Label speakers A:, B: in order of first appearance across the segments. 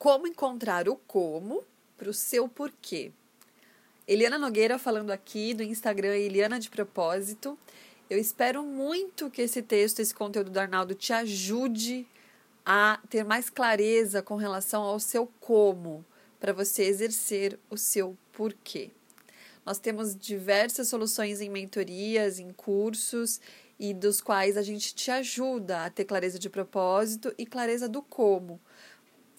A: Como encontrar o como para o seu porquê. Eliana Nogueira falando aqui do Instagram Eliana de Propósito. Eu espero muito que esse texto, esse conteúdo do Arnaldo te ajude a ter mais clareza com relação ao seu como, para você exercer o seu porquê. Nós temos diversas soluções em mentorias, em cursos, e dos quais a gente te ajuda a ter clareza de propósito e clareza do como.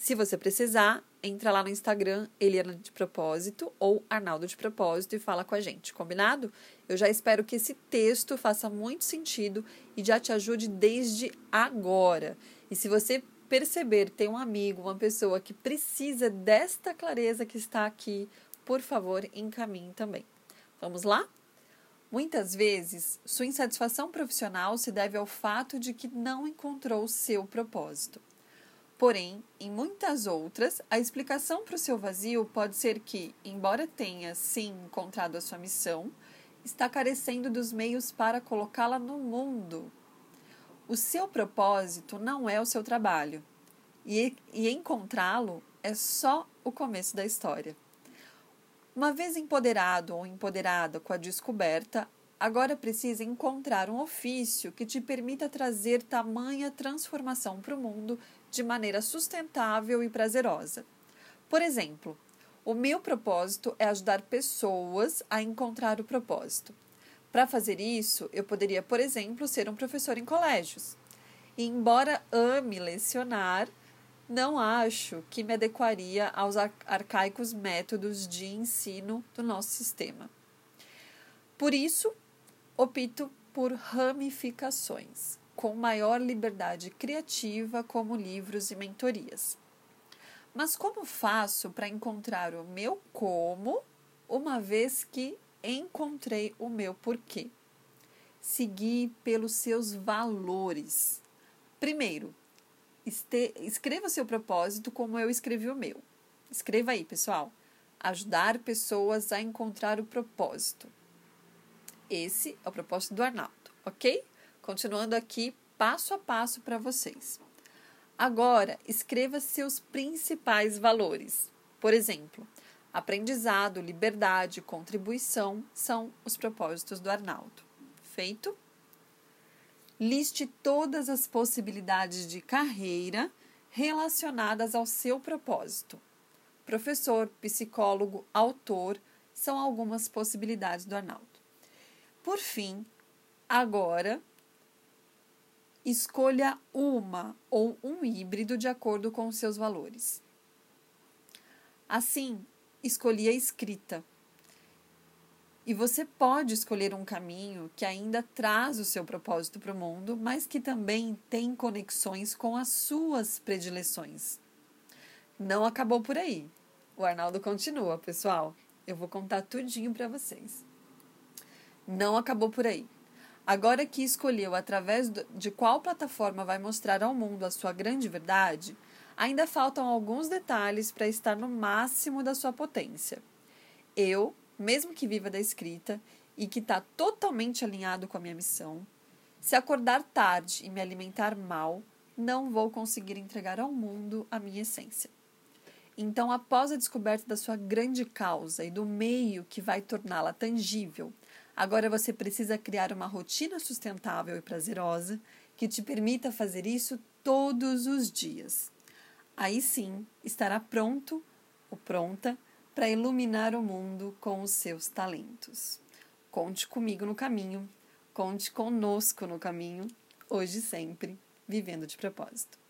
A: Se você precisar, entra lá no Instagram Eliana de Propósito ou Arnaldo de Propósito e fala com a gente, combinado? Eu já espero que esse texto faça muito sentido e já te ajude desde agora. E se você perceber, tem um amigo, uma pessoa que precisa desta clareza que está aqui, por favor, encaminhe também. Vamos lá? Muitas vezes, sua insatisfação profissional se deve ao fato de que não encontrou seu propósito. Porém, em muitas outras, a explicação para o seu vazio pode ser que, embora tenha sim encontrado a sua missão, está carecendo dos meios para colocá-la no mundo. O seu propósito não é o seu trabalho, e, e encontrá-lo é só o começo da história. Uma vez empoderado ou empoderada com a descoberta, agora precisa encontrar um ofício que te permita trazer tamanha transformação para o mundo de maneira sustentável e prazerosa. Por exemplo, o meu propósito é ajudar pessoas a encontrar o propósito. Para fazer isso, eu poderia, por exemplo, ser um professor em colégios. E, embora ame lecionar, não acho que me adequaria aos arcaicos métodos de ensino do nosso sistema. Por isso, opto por ramificações com maior liberdade criativa, como livros e mentorias. Mas como faço para encontrar o meu como, uma vez que encontrei o meu porquê? Seguir pelos seus valores. Primeiro, este, escreva seu propósito como eu escrevi o meu. Escreva aí, pessoal. Ajudar pessoas a encontrar o propósito. Esse é o propósito do Arnaldo, ok? Continuando aqui passo a passo para vocês. Agora, escreva seus principais valores. Por exemplo, aprendizado, liberdade, contribuição são os propósitos do Arnaldo. Feito? Liste todas as possibilidades de carreira relacionadas ao seu propósito. Professor, psicólogo, autor são algumas possibilidades do Arnaldo. Por fim, agora Escolha uma ou um híbrido de acordo com os seus valores. Assim, escolhi a escrita. E você pode escolher um caminho que ainda traz o seu propósito para o mundo, mas que também tem conexões com as suas predileções. Não acabou por aí. O Arnaldo continua, pessoal. Eu vou contar tudinho para vocês. Não acabou por aí. Agora que escolheu através de qual plataforma vai mostrar ao mundo a sua grande verdade, ainda faltam alguns detalhes para estar no máximo da sua potência. Eu, mesmo que viva da escrita e que está totalmente alinhado com a minha missão, se acordar tarde e me alimentar mal, não vou conseguir entregar ao mundo a minha essência. Então, após a descoberta da sua grande causa e do meio que vai torná-la tangível, Agora você precisa criar uma rotina sustentável e prazerosa que te permita fazer isso todos os dias. Aí sim estará pronto ou pronta para iluminar o mundo com os seus talentos. Conte comigo no caminho, conte conosco no caminho, hoje e sempre, vivendo de propósito.